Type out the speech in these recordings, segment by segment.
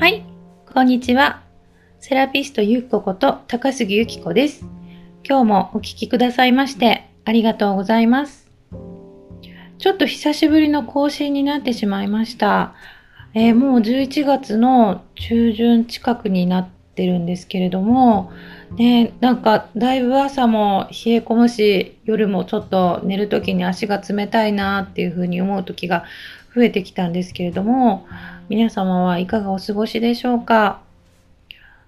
はい、こんにちは。セラピストゆきここと高杉ゆきこです。今日もお聞きくださいましてありがとうございます。ちょっと久しぶりの更新になってしまいました。えーもう11月の中旬近くになってるんですけれども、ね、なんかだいぶ朝も冷え込むし、夜もちょっと寝るときに足が冷たいなっていうふうに思う時が増えてきたんですけれども、皆様はいかがお過ごしでしょうか？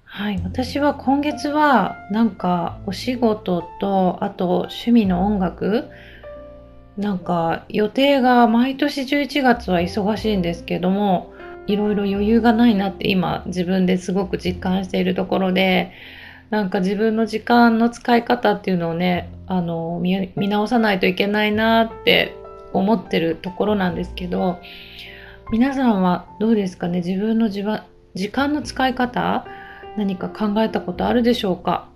はい、私は今月はなんかお仕事とあと趣味の音楽なんか予定が毎年11月は忙しいんですけどもいろいろ余裕がないなって今自分ですごく実感しているところでなんか自分の時間の使い方っていうのをねあの見見直さないといけないなって思ってるところなんですけど皆さんはどうですかね？自分の時間時間の使い方何か考えたことあるでしょうか？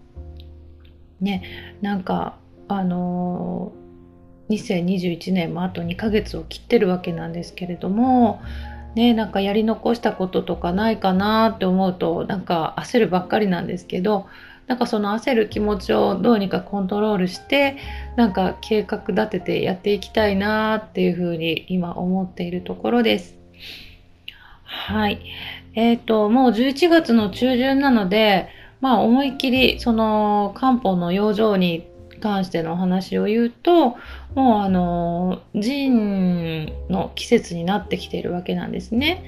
ねなんかあの2021年もあと2ヶ月を切ってるわけなんですけれどもねなんかやり残したこととかないかなって思うとなんか焦るばっかりなんですけどなんかその焦る気持ちをどうにかコントロールしてなんか計画立ててやっていきたいなっていうふうに今思っているところです。はい。えっ、と、もう11月の中旬なので、まあ思いっきりその漢方の養生に関してのお話を言うと、もうあの、腎の季節になってきているわけなんですね。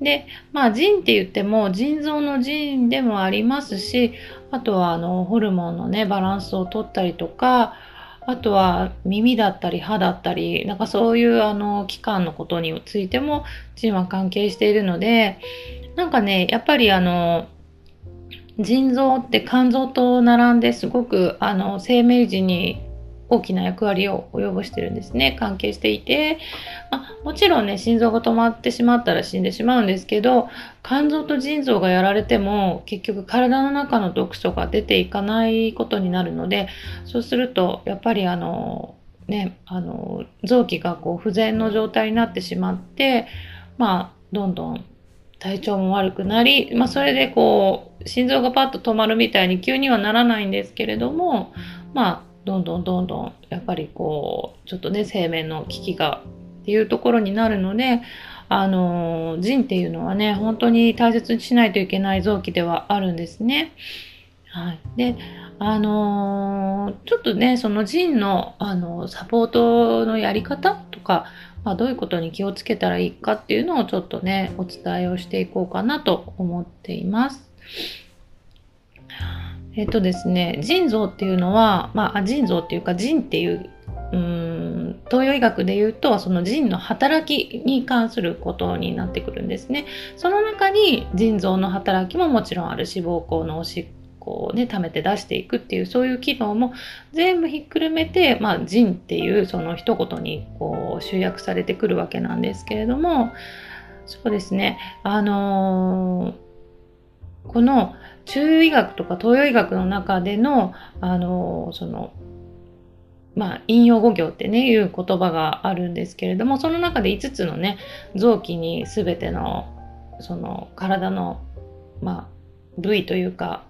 で、まあ腎って言っても腎臓の腎でもありますし、あとはあのホルモンのね、バランスをとったりとか、あとは耳だったり歯だったり、なんかそういうあの器官のことについても腎は関係しているので、なんかね、やっぱりあの、腎臓って肝臓と並んですごくあの生命時に大きな役割を及ぼしてるんですね。関係していて。まあ、もちろんね、心臓が止まってしまったら死んでしまうんですけど、肝臓と腎臓がやられても、結局体の中の毒素が出ていかないことになるので、そうすると、やっぱりあの、ね、あの、臓器がこう不全の状態になってしまって、まあ、どんどん体調も悪くなり、まあ、それでこう、心臓がパッと止まるみたいに急にはならないんですけれども、まあ、どんどんどんどん、やっぱりこう、ちょっとね、生命の危機がっていうところになるので、あの、腎っていうのはね、本当に大切にしないといけない臓器ではあるんですね。はい。で、あのちょっとね、その腎の、あの、サポートのやり方とか、まあ、どういうことに気をつけたらいいかっていうのをちょっとね、お伝えをしていこうかなと思っています。えっとですね、腎臓っていうのは、まあ、腎臓っていうか腎っていう、うん、東洋医学で言うと、その腎の働きに関することになってくるんですね。その中に腎臓の働きももちろんある脂肪項のおしっこをね、溜めて出していくっていう、そういう機能も全部ひっくるめて、まあ、腎っていうその一言にこう集約されてくるわけなんですけれども、そうですね、あのーこの中医学とか東洋医学の中での、あのその、まあ、引用語行ってね、いう言葉があるんですけれども、その中で5つのね、臓器に全ての、その、体の、まあ、部位というか、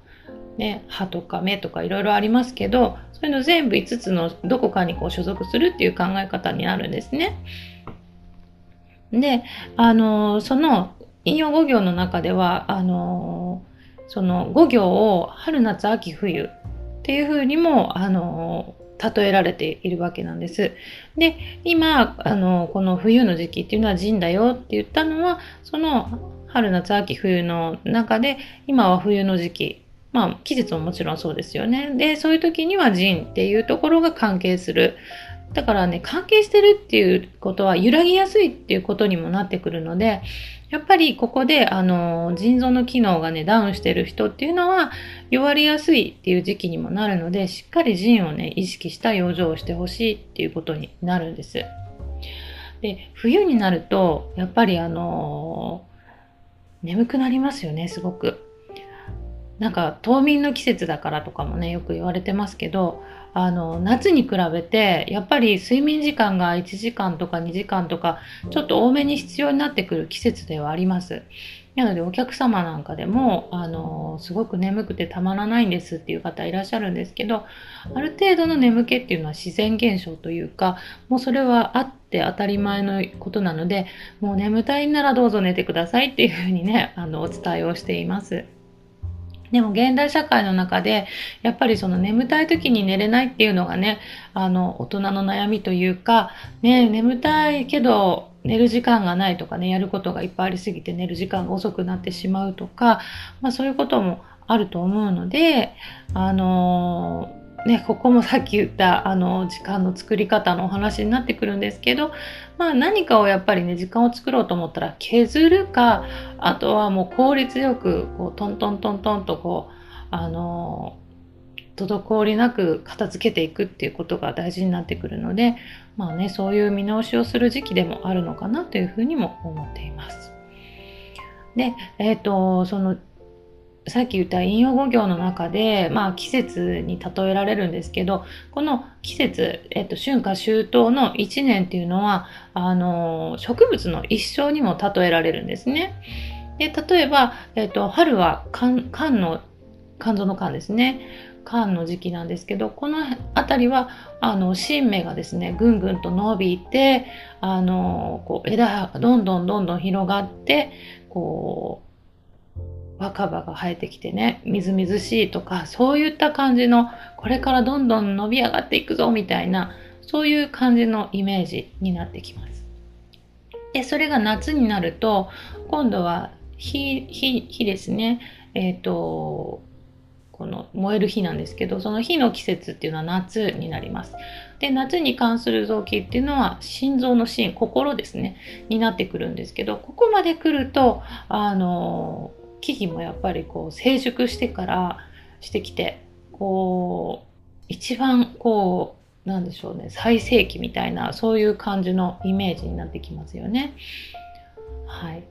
ね、歯とか目とかいろいろありますけど、そういうの全部5つのどこかにこう所属するっていう考え方になるんですね。で、あのその引用語行の中では、あのその語行を春夏秋冬っていうふうにも、あの例えられているわけなんです。で、今、あのこの冬の時期っていうのは陣だよって言ったのは、その春夏秋冬の中で、今は冬の時期。まあ、季節ももちろんそうですよね。で、そういう時には陣っていうところが関係する。だからね、関係してるっていうことは揺らぎやすいっていうことにもなってくるので、やっぱりここで、あの、腎臓の機能がね、ダウンしてる人っていうのは弱りやすいっていう時期にもなるので、しっかり腎をね、意識した養生をしてほしいっていうことになるんです。で、冬になると、やっぱりあの、眠くなりますよね、すごく。なんか冬眠の季節だからとかもねよく言われてますけどあの夏に比べてやっぱり睡眠時間が1時間とか2時間とかちょっと多めに必要になってくる季節ではあります。なのでお客様なんかでも、あのすごく眠くてたまらないんですっていう方いらっしゃるんですけど、ある程度の眠気っていうのは自然現象というか、もうそれはあって当たり前のことなので、もう眠たいならどうぞ寝てくださいっていうふうにね、あの、お伝えをしています。でも現代社会の中で、やっぱりその眠たい時に寝れないっていうのがね、あの、大人の悩みというか、ね、眠たいけど寝る時間がないとかね、やることがいっぱいありすぎて寝る時間が遅くなってしまうとか、まあそういうこともあると思うので、あのーね、ここもさっき言ったあの時間の作り方のお話になってくるんですけど、まあ、何かをやっぱりね時間を作ろうと思ったら削るかあとはもう効率よくこうトントントントンとこうあの滞りなく片付けていくっていうことが大事になってくるのでまあねそういう見直しをする時期でもあるのかなというふうにも思っています。で、えっ、ー、とそのさっき言った引用語行の中で、まあ、季節に例えられるんですけどこの季節、えっと、春夏秋冬の1年っていうのはあの植物の一生にも例えられるんですね。で例えば、えっと、春は寒の肝臓の肝ですね寒の時期なんですけどこの辺りはあの新芽がですねぐんぐんと伸びてあのこう枝がどんどんどんどん広がってこう若葉が生えてきてねみずみずしいとかそういった感じのこれからどんどん伸び上がっていくぞみたいなそういう感じのイメージになってきます。でそれが夏になると今度は火火火ですねえっ、ー、とこの燃える火なんですけどその火の季節っていうのは夏になります。で夏に関する臓器っていうのは心臓の心心ですねになってくるんですけどここまで来るとあの木々もやっぱりこう成熟してからしてきてこう一番こうなんでしょうね最盛期みたいなそういう感じのイメージになってきますよね。はい、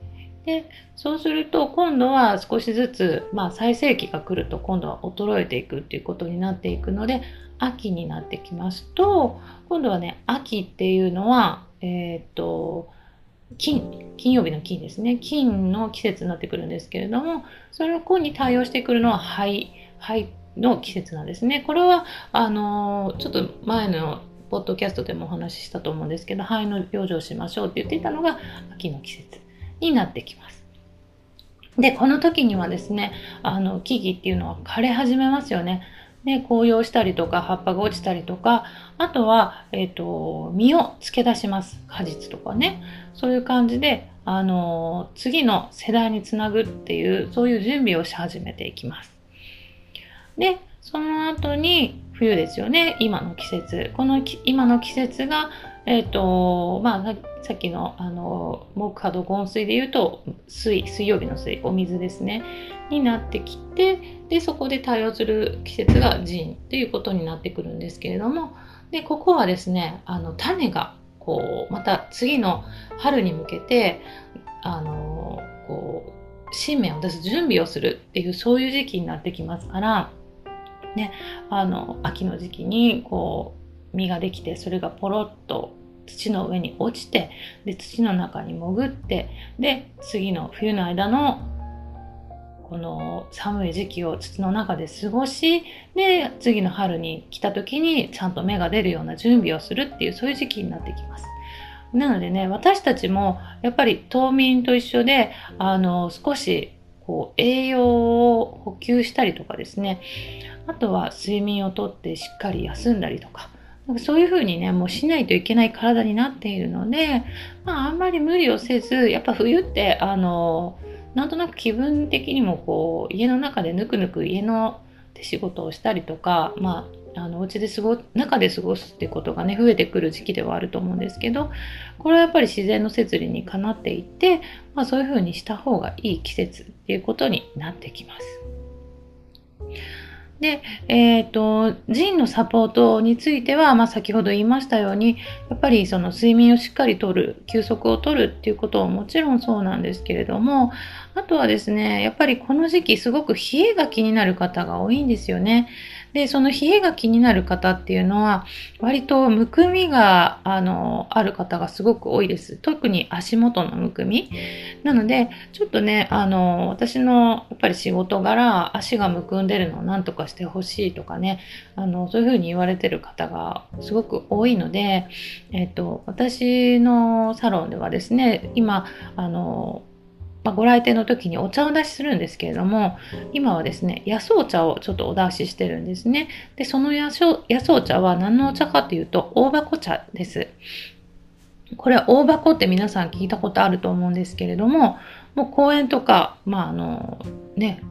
でそうすると今度は少しずつ、まあ、最盛期が来ると今度は衰えていくっていうことになっていくので秋になってきますと今度はね秋っていうのはえっ、と金、金曜日の金ですね。金の季節になってくるんですけれども、その子に対応してくるのは灰、灰の季節なんですね。これは、あのちょっと前のポッドキャストでもお話ししたと思うんですけど、灰の養生しましょうって言っていたのが秋の季節になってきます。で、この時にはですね、あの、木々っていうのは枯れ始めますよね。ね、紅葉したりとか葉っぱが落ちたりとかあとは、えーと、実をつけ出します。果実とかね。そういう感じで、あの、次の世代につなぐっていうそういう準備をし始めていきます。でその後に冬ですよね。今の季節。この今の季節がえっ、ー、とまあさっきのあの木波土金水で言うと水水曜日の水お水ですね。になってきてでそこで対応する季節が陣ということになってくるんですけれどもでここはですねあの種がこうまた次の春に向けてあのこう新芽を出す準備をするっていうそういう時期になってきますからねあの秋の時期にこう実ができてそれがポロッと土の上に落ちてで土の中に潜ってで次の冬の間のこの寒い時期を土の中で過ごしで次の春に来た時にちゃんと芽が出るような準備をするっていうそういう時期になってきます。なのでね私たちもやっぱり冬眠と一緒であの少しこう栄養を補給したりとかですねあとは睡眠をとってしっかり休んだりとかなんかそういうふうにね、もうしないといけない体になっているので、まあ、あんまり無理をせず、やっぱ冬って、あの、なんとなく気分的にもこう家の中でぬくぬく家の仕事をしたりとか、まあ、あのお家で過ご中で過ごすってことがね増えてくる時期ではあると思うんですけどこれはやっぱり自然の摂理にかなっていて、まあ、そういうふうにした方がいい季節っていうことになってきます。で、えっ、ー、と、腎のサポートについては、まあ、先ほど言いましたように、やっぱりその睡眠をしっかりとる、休息をとるっていうことはもちろんそうなんですけれども、あとはですね、やっぱりこの時期すごく冷えが気になる方が多いんですよね。で、その冷えが気になる方っていうのは、割とむくみが、あの、ある方がすごく多いです。特に足元のむくみ。なので、ちょっとね、あの、私のやっぱり仕事柄、足がむくんでるのを何とかしてほしいとかね、あの、そういうふうに言われてる方がすごく多いので、えっと、私のサロンではですね、今、あの、まあ、ご来店の時にお茶を出しするんですけれども今はですね野草茶をちょっとお出ししてるんですね。でその野草野草茶は何のお茶かというと大箱茶です。これは大箱って皆さん聞いたことあると思うんですけれどももう公園とかまああのね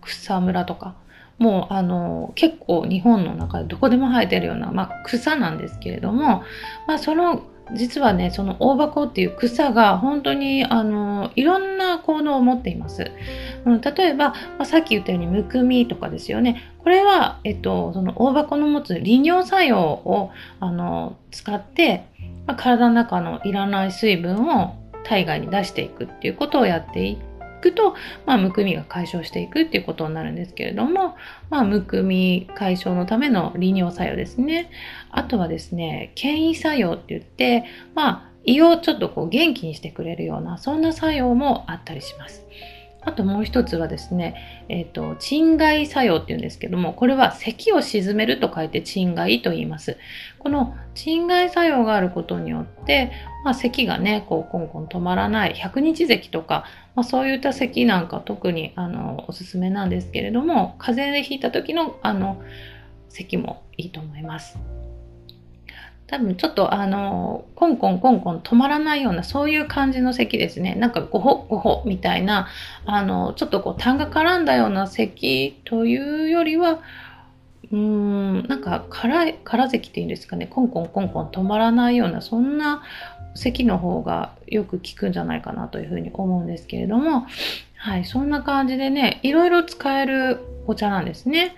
草むらとかもうあの結構日本の中でどこでも生えてるような、まあ、草なんですけれども、まあ、その実はねその大箱っていう草が本当にあのいろんな効能を持っています、うん、例えば、まあ、さっき言ったようにむくみとかですよね。これは、えっと、その大箱の持つ利尿作用をあの使って、まあ、体の中のいらない水分を体外に出していくっていうことをやっていくと、まあ、むくみが解消していくっていうことになるんですけれども、まあ、むくみ解消のための利尿作用ですね。あとはですね、権威作用って言って、まあ、胃をちょっとこう元気にしてくれるような、そんな作用もあったりします。あともう一つはですね、えっ、ー、と、鎮外作用っていうんですけども、これは咳を鎮めると書いて鎮外と言います。この鎮外作用があることによって、まあ、咳がね、こう、コンコン止まらない、百日咳とか、まあ、そういった咳なんか特に、あの、おすすめなんですけれども、風邪でひいた時の、あの、咳もいいと思います。多分ちょっとあの、コンコンコンコン止まらないような、そういう感じの咳ですね。なんかゴホゴホみたいな、あの、ちょっとこう、痰が絡んだような咳というよりは、うーん、なんか空、空咳っていうんですかね、コンコンコンコン止まらないような、そんな咳の方がよく効くんじゃないかなというふうに思うんですけれども、はい、そんな感じでね、いろいろ使えるお茶なんですね。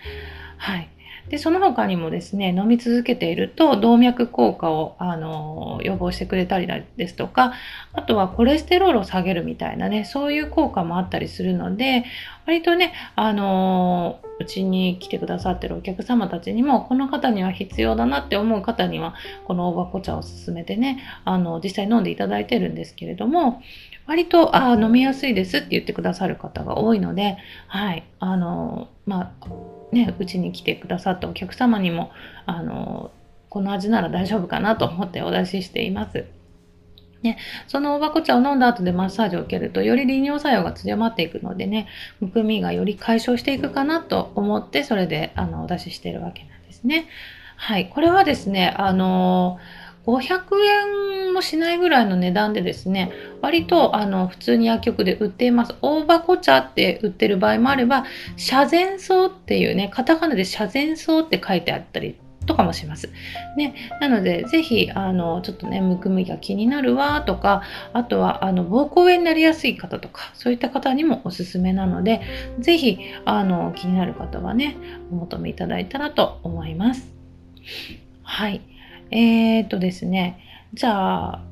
はい。で、その他にもですね、飲み続けていると動脈硬化を、あの、予防してくれたりですとか、あとはコレステロールを下げるみたいなね、そういう効果もあったりするので、割とね、あの、うちに来てくださってるお客様たちにも、この方には必要だなって思う方には、この大箱茶を勧めてね、あの、実際飲んでいただいてるんですけれども、割と、あ飲みやすいですって言ってくださる方が多いので、はい、あの、まあ、ね、うちに来てくださったお客様にも、あの、この味なら大丈夫かなと思ってお出ししています。ね、その大箱茶を飲んだ後でマッサージを受けると、より利尿作用が強まっていくのでね、むくみがより解消していくかなと思って、それで、あの、お出ししているわけなんですね。はい。これはですね、あの500円もしないぐらいの値段でですね、割とあの普通に薬局で売っています。大箱茶って売ってる場合もあれば、遮前草っていうね、カタカナで遮前草って書いてあったりとかもします。ね、なので、ぜひ、あの、ちょっとね、むくみが気になるわとか、あとは、あの、膀胱炎になりやすい方とか、そういった方にもおすすめなので、ぜひ、あの、気になる方はね、お求めいただいたらと思います。はい。えー、っとですね、じゃあ、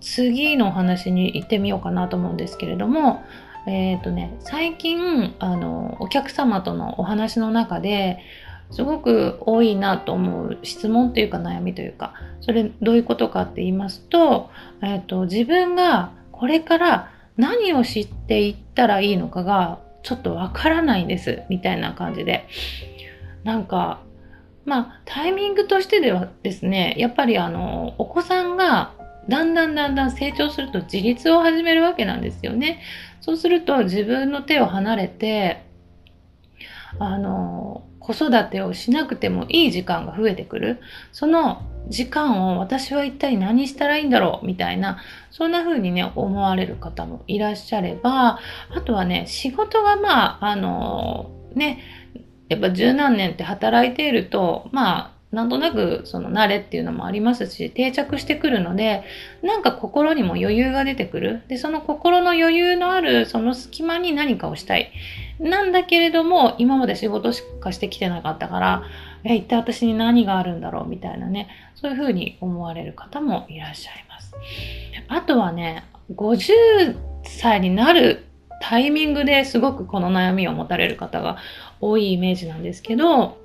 次のお話に行ってみようかなと思うんですけれども、えー、っとね、最近、あの、お客様とのお話の中で、すごく多いなと思う質問というか悩みというか、それどういうことかって言いますと、えっ、と、自分がこれから何を知っていったらいいのかがちょっとわからないんです、みたいな感じで。なんか、まあ、タイミングとしてではですね、やっぱりあの、お子さんがだんだんだんだん成長すると自立を始めるわけなんですよね。そうすると自分の手を離れて、あの、子育てをしなくてもいい時間が増えてくる。その時間を私は一体何したらいいんだろうみたいな、そんな風にね、思われる方もいらっしゃれば、あとはね、仕事がまあ、あの、ね、やっぱ十何年って働いていると、まあ、なんとなくその慣れっていうのもありますし、定着してくるので、なんか心にも余裕が出てくる。で、その心の余裕のあるその隙間に何かをしたい。なんだけれども、今まで仕事しかしてきてなかったから、え、一体私に何があるんだろうみたいなね、そういうふうに思われる方もいらっしゃいます。あとはね、50歳になるタイミングですごくこの悩みを持たれる方が多いイメージなんですけど、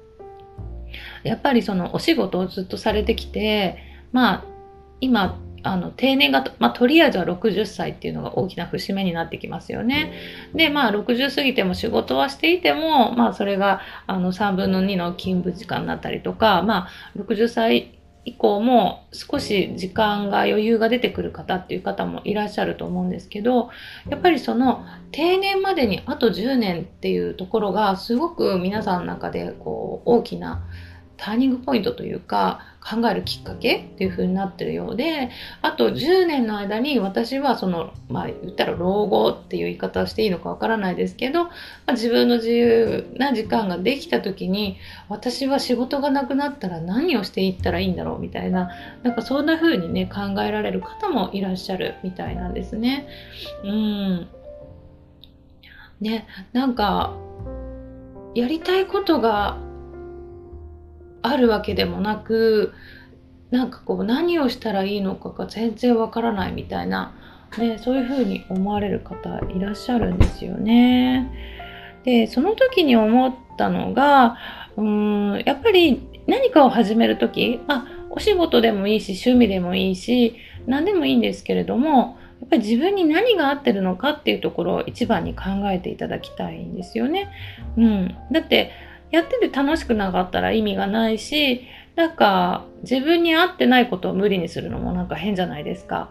やっぱりそのお仕事をずっとされてきて、まあ、今、あの定年が、まあ、とりあえずは60歳っていうのが大きな節目になってきますよね。で、まあ、60過ぎても仕事はしていても、まあ、それがあの3分の2の勤務時間になったりとか、まあ、60歳以降も少し時間が余裕が出てくる方っていう方もいらっしゃると思うんですけどやっぱりその定年までにあと10年っていうところがすごく皆さんの中でこう大きなターニングポイントというか考えるきっかけっていう風になってるようであと10年の間に私はそのまあ言ったら老後っていう言い方をしていいのかわからないですけど、まあ、自分の自由な時間ができた時に私は仕事がなくなったら何をしていったらいいんだろうみたいななんかそんな風にね考えられる方もいらっしゃるみたいなんですね。うんねなんかやりたいことがあるわけでもなくなんかこう何をしたらいいのかが全然わからないみたいな、ね、そういうふうに思われる方いらっしゃるんですよね。でその時に思ったのがうんやっぱり何かを始める時、まあ、お仕事でもいいし趣味でもいいし何でもいいんですけれどもやっぱり自分に何が合ってるのかっていうところを一番に考えていただきたいんですよね。うん、だってやってて楽しくなかったら意味がないし、なんか自分に合ってないことを無理にするのもなんか変じゃないですか。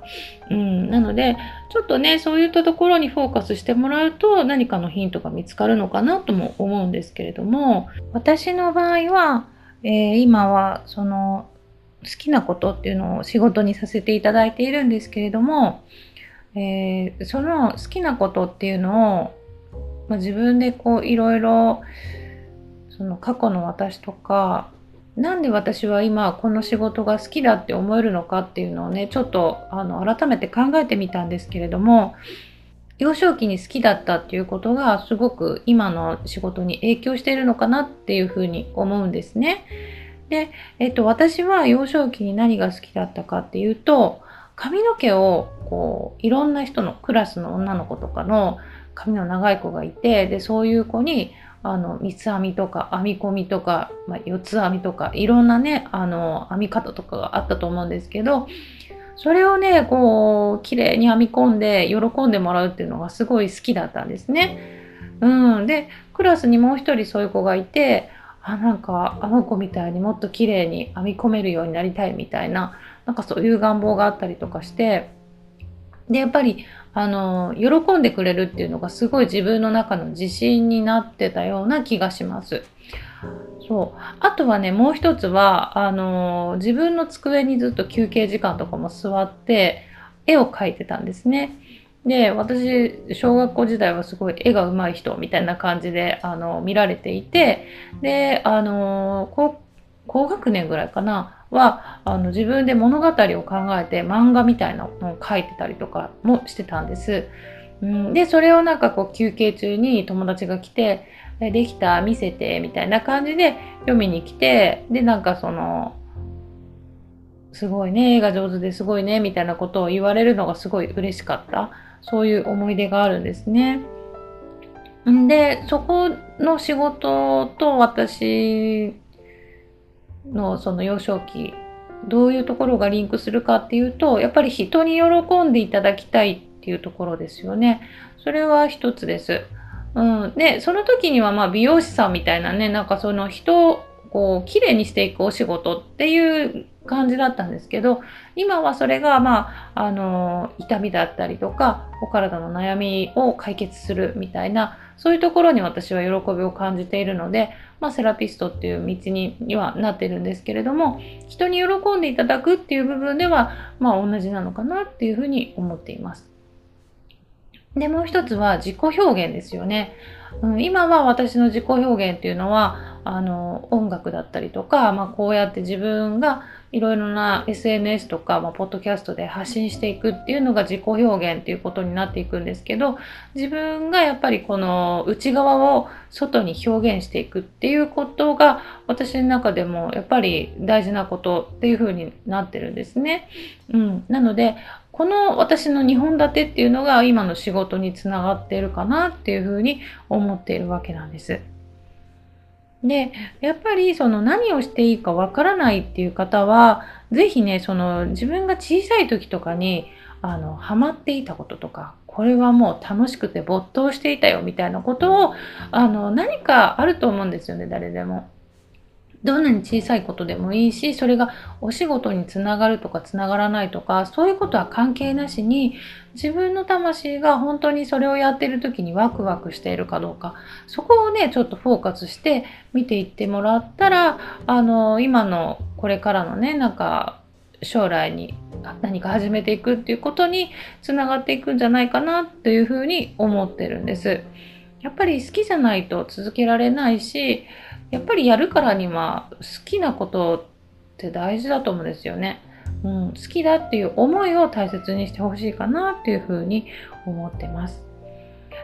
うん。なので、ちょっとね、そういったところにフォーカスしてもらうと何かのヒントが見つかるのかなとも思うんですけれども、私の場合は、えー、今はその好きなことっていうのを仕事にさせていただいているんですけれども、えー、その好きなことっていうのを、まあ、自分でこういろいろその過去の私とかなんで私は今この仕事が好きだって思えるのかっていうのをねちょっとあの改めて考えてみたんですけれども幼少期に好きだったっていうことがすごく今の仕事に影響しているのかなっていうふうに思うんですね。で、えっと、私は幼少期に何が好きだったかっていうと髪の毛をこういろんな人のクラスの女の子とかの髪の長い子がいてでそういう子にあの三つ編みとか編み込みとか、まあ、四つ編みとかいろんなねあの編み方とかがあったと思うんですけどそれをねこう綺麗に編み込んで喜んでもらうっていうのがすごい好きだったんですね。うん、でクラスにもう一人そういう子がいてあなんかあの子みたいにもっと綺麗に編み込めるようになりたいみたいななんかそういう願望があったりとかしてでやっぱりあの、喜んでくれるっていうのがすごい自分の中の自信になってたような気がします。そう。あとはね、もう一つは、あの、自分の机にずっと休憩時間とかも座って、絵を描いてたんですね。で、私、小学校時代はすごい絵が上手い人みたいな感じで、あの、見られていて、で、あの、高高学年ぐらいかな、はあの自分で物語を考えて漫画みたいなのを書いてたりとかもしてたんです。うん、でそれをなんかこう休憩中に友達が来て「できた見せて」みたいな感じで読みに来てでなんかそのすごいね絵が上手ですごいねみたいなことを言われるのがすごい嬉しかったそういう思い出があるんですね。でそこの仕事と私のその幼少期どういうところがリンクするかっていうとやっぱり人に喜んでいただきたいっていうところですよね。それは一つです。うん、でその時にはまあ美容師さんみたいなねなんかその人をこう綺麗にしていくお仕事っていう感じだったんですけど今はそれがまああの痛みだったりとかお体の悩みを解決するみたいなそういうところに私は喜びを感じているのでまあ、セラピストっていう道にはなってるんですけれども人に喜んでいただくっていう部分では、まあ、同じなのかなっていうふうに思っています。でもう一つは自己表現ですよね。うん、今は私の自己表現っていうのはあの音楽だったりとか、まあ、こうやって自分がいろいろな SNS とか、まあ、ポッドキャストで発信していくっていうのが自己表現っていうことになっていくんですけど自分がやっぱりこの内側を外に表現していくっていうことが私の中でもやっぱり大事なことっていうふうになってるんですね。うん、なのでこの私の2本立てっていうのが今の仕事につながっているかなっていうふうに思っているわけなんです。で、やっぱりその何をしていいかわからないっていう方は、ぜひね、その自分が小さい時とかに、あの、ハマっていたこととか、これはもう楽しくて没頭していたよみたいなことを、あの、何かあると思うんですよね、誰でも。どんなに小さいことでもいいし、それがお仕事につながるとかつながらないとか、そういうことは関係なしに、自分の魂が本当にそれをやっている時にワクワクしているかどうか、そこをね、ちょっとフォーカスして見ていってもらったら、あの、今のこれからのね、なんか、将来に何か始めていくっていうことにつながっていくんじゃないかなというふうに思ってるんです。やっぱり好きじゃないと続けられないし、やっぱりやるからには好きなことって大事だと思うんですよね。うん、好きだっていう思いを大切にしてほしいかなっていうふうに思ってます。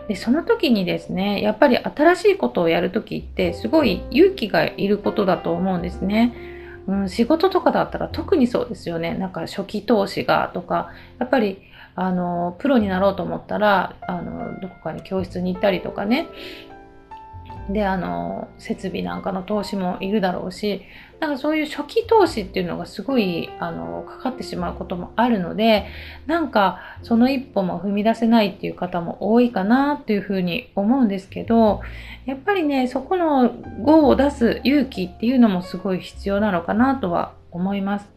で、その時にですね、やっぱり新しいことをやる時ってすごい勇気がいることだと思うんですね。うん、仕事とかだったら特にそうですよね。なんか初期投資がとか、やっぱりあの、プロになろうと思ったら、あの、どこかに教室に行ったりとかね、であの設備なんかの投資もいるだろうしなんかそういう初期投資っていうのがすごいあのかかってしまうこともあるのでなんかその一歩も踏み出せないっていう方も多いかなっていうふうに思うんですけどやっぱりねそこの5を出す勇気っていうのもすごい必要なのかなとは思います。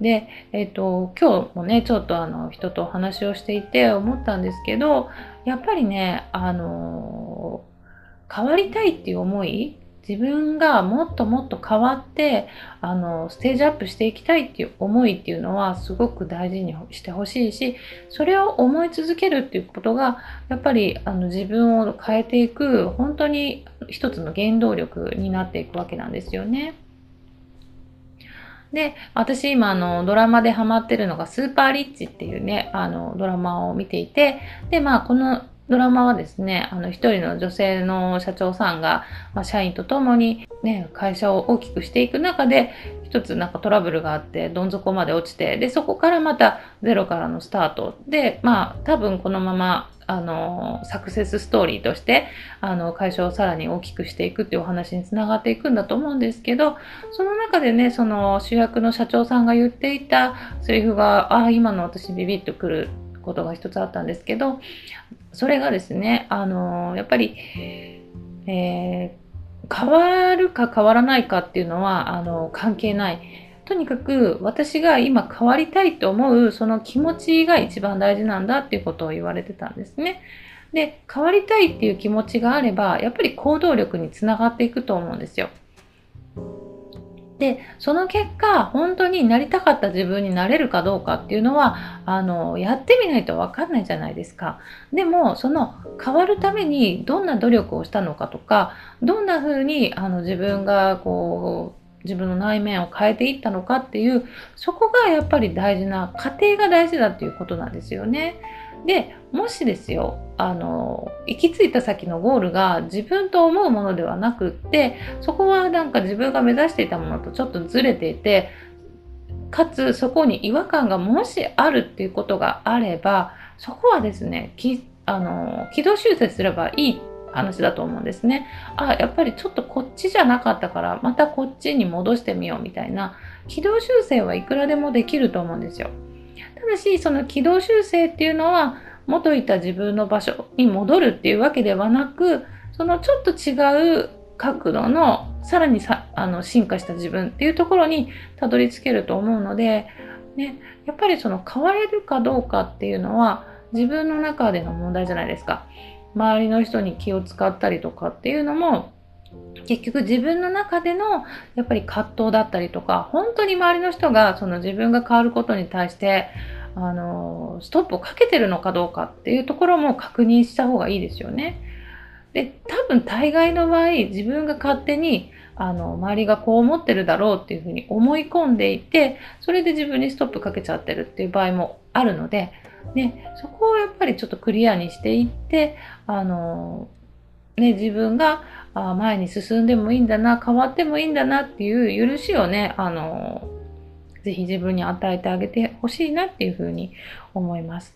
で、えっ、ー、と、今日もね、ちょっとあの、人とお話をしていて思ったんですけど、やっぱりね、あの変わりたいっていう思い自分がもっともっと変わってあのステージアップしていきたいっていう思いっていうのはすごく大事にしてほしいしそれを思い続けるっていうことがやっぱりあの自分を変えていく本当に一つの原動力になっていくわけなんですよね。で、私今あのドラマでハマってるのがスーパーリッチっていうね、あのドラマを見ていて、で、まあこのドラマはですね、あの、一人の女性の社長さんが、まあ、社員と共にね、会社を大きくしていく中で、一つなんかトラブルがあって、どん底まで落ちて、で、そこからまたゼロからのスタート。で、まあ、多分このまま、あの、サクセスストーリーとして、あの、会社をさらに大きくしていくっていうお話につながっていくんだと思うんですけど、その中でね、その主役の社長さんが言っていたセリフが、ああ、今の私ビビッとくることが一つあったんですけど、それがですね、あのやっぱり、えー、変わるか変わらないかっていうのは、あの関係ない。とにかく私が今変わりたいと思うその気持ちが一番大事なんだっていうことを言われてたんですね。で、変わりたいっていう気持ちがあれば、やっぱり行動力につながっていくと思うんですよ。で、その結果、本当になりたかった自分になれるかどうかっていうのは、あの、やってみないとわかんないじゃないですか。でも、その変わるためにどんな努力をしたのかとか、どんな風にあの自分がこう、自分の内面を変えていったのかっていう、そこがやっぱり大事な、過程が大事だっていうことなんですよね。で、もしですよ、あの、行き着いた先のゴールが自分と思うものではなくって、そこはなんか自分が目指していたものとちょっとずれていて、かつそこに違和感がもしあるっていうことがあれば、そこはですね、きあの軌道修正すればいい話だと思うんですね。あ、やっぱりちょっとこっちじゃなかったから、またこっちに戻してみようみたいな、軌道修正はいくらでもできると思うんですよ。ただし、その軌道修正っていうのは、元いた自分の場所に戻るっていうわけではなく、そのちょっと違う角度のさらにさあの進化した自分っていうところにたどり着けると思うので、ね、やっぱりその変われるかどうかっていうのは自分の中での問題じゃないですか。周りの人に気を使ったりとかっていうのも結局自分の中でのやっぱり葛藤だったりとか本当に周りの人がその自分が変わることに対してあのストップをかけてるのかどうかっていうところも確認した方がいいですよね。で多分大概の場合自分が勝手にあの周りがこう思ってるだろうっていうふうに思い込んでいてそれで自分にストップかけちゃってるっていう場合もあるので、ね、そこをやっぱりちょっとクリアにしていってあの、ね、自分があ前に進んでもいいんだな変わってもいいんだなっていう許しをねあのぜひ自分に与えてあげてほしいなっていうふうに思います。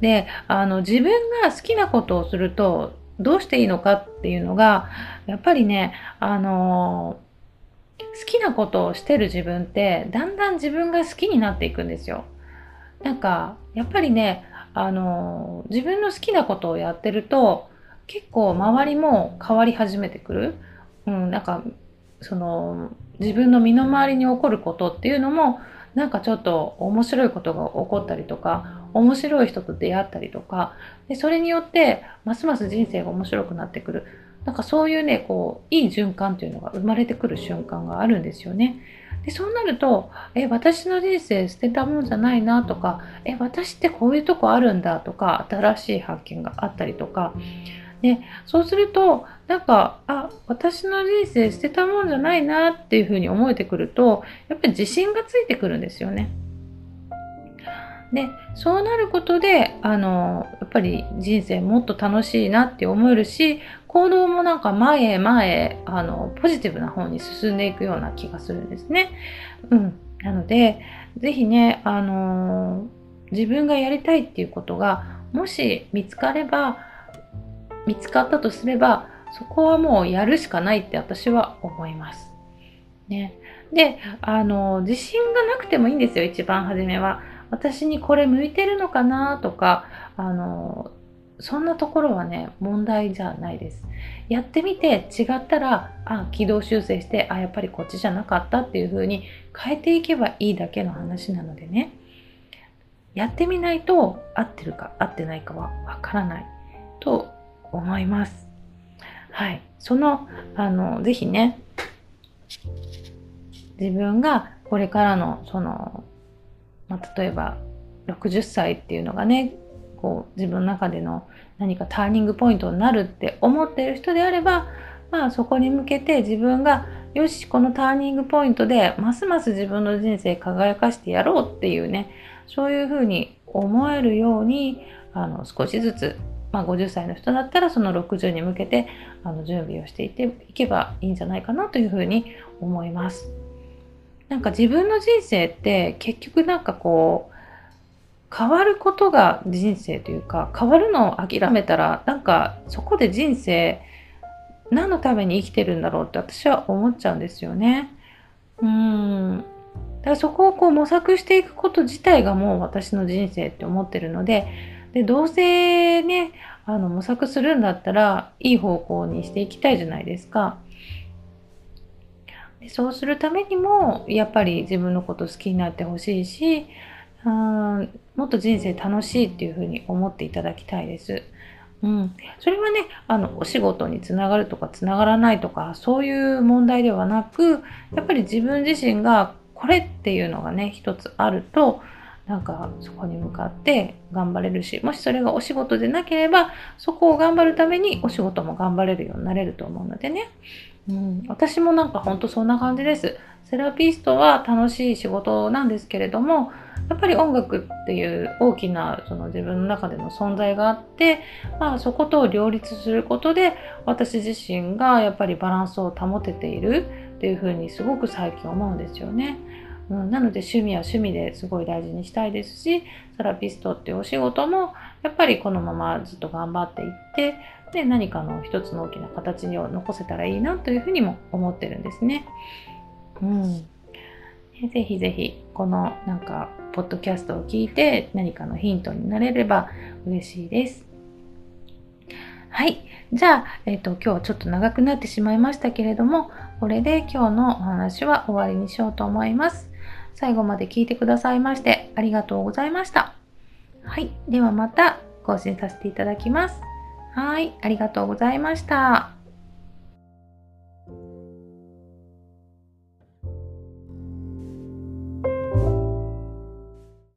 で、あの、自分が好きなことをすると、どうしていいのかっていうのが、やっぱりね、あの好きなことをしてる自分って、だんだん自分が好きになっていくんですよ。なんか、やっぱりね、あの自分の好きなことをやってると、結構周りも変わり始めてくる？うん、なんか、その、自分の身の回りに起こることっていうのも、なんかちょっと面白いことが起こったりとか、面白い人と出会ったりとか、でそれによってますます人生が面白くなってくる。なんかそういうね、こう、いい循環っていうのが生まれてくる瞬間があるんですよね。でそうなると、え、私の人生捨てたもんじゃないなとか、え、私ってこういうとこあるんだとか、新しい発見があったりとか、でそうするとなんかあ私の人生捨てたもんじゃないなっていうふうに思えてくるとやっぱり自信がついてくるんですよね。でそうなることであのやっぱり人生もっと楽しいなって思えるし行動もなんか前へ前へあのポジティブな方に進んでいくような気がするんですね。うん、なので是非ねあの自分がやりたいっていうことがもし見つかれば見つかったとすればそこはもうやるしかないって私は思います。ね、であの自信がなくてもいいんですよ一番初めは。私にこれ向いてるのかなとかあのそんなところはね問題じゃないです。やってみて違ったらあ軌道修正してあやっぱりこっちじゃなかったっていう風に変えていけばいいだけの話なのでねやってみないと合ってるか合ってないかはわからないと思います。はい。その、あの、ぜひね、自分がこれからの、その、まあ、例えば、60歳っていうのがね、こう、自分の中での何かターニングポイントになるって思ってる人であれば、まあ、そこに向けて自分が、よし、このターニングポイントで、ますます自分の人生輝かしてやろうっていうね、そういうふうに思えるように、あの、少しずつまあ、50歳の人だったらその60に向けてあの準備をしていていけばいいんじゃないかなというふうに思います。なんか自分の人生って結局なんかこう変わることが人生というか変わるのを諦めたらなんかそこで人生何のために生きてるんだろうって私は思っちゃうんですよね。うんだからそこをこう模索していくこと自体がもう私の人生って思ってるのでで、どうせね、あの、模索するんだったら、いい方向にしていきたいじゃないですか。でそうするためにも、やっぱり自分のこと好きになってほしいし、うんもっと人生楽しいっていうふうに思っていただきたいです。うん、それはねあのお仕事につながるとかつながらないとかそういう問題ではなくやっぱり自分自身がこれっていうのがね一つあるとなんかそこに向かって頑張れるしもしそれがお仕事でなければそこを頑張るためにお仕事も頑張れるようになれると思うのでね、うん、私もなんかほんとそんな感じですセラピストは楽しい仕事なんですけれどもやっぱり音楽っていう大きなその自分の中での存在があって、まあ、そこと両立することで私自身がやっぱりバランスを保てているっていうふうにすごく最近思うんですよね。うん、なので趣味は趣味ですごい大事にしたいですしセラピストっていうお仕事もやっぱりこのままずっと頑張っていってで何かの一つの大きな形を残せたらいいなというふうにも思ってるんですね。うん、ぜひぜひこのなんかポッドキャストを聞いて何かのヒントになれれば嬉しいです。はい。じゃあ、えっ、ー、と、今日はちょっと長くなってしまいましたけれども、これで今日のお話は終わりにしようと思います。最後まで聞いてくださいましてありがとうございました。はい。ではまた更新させていただきます。はい。ありがとうございました。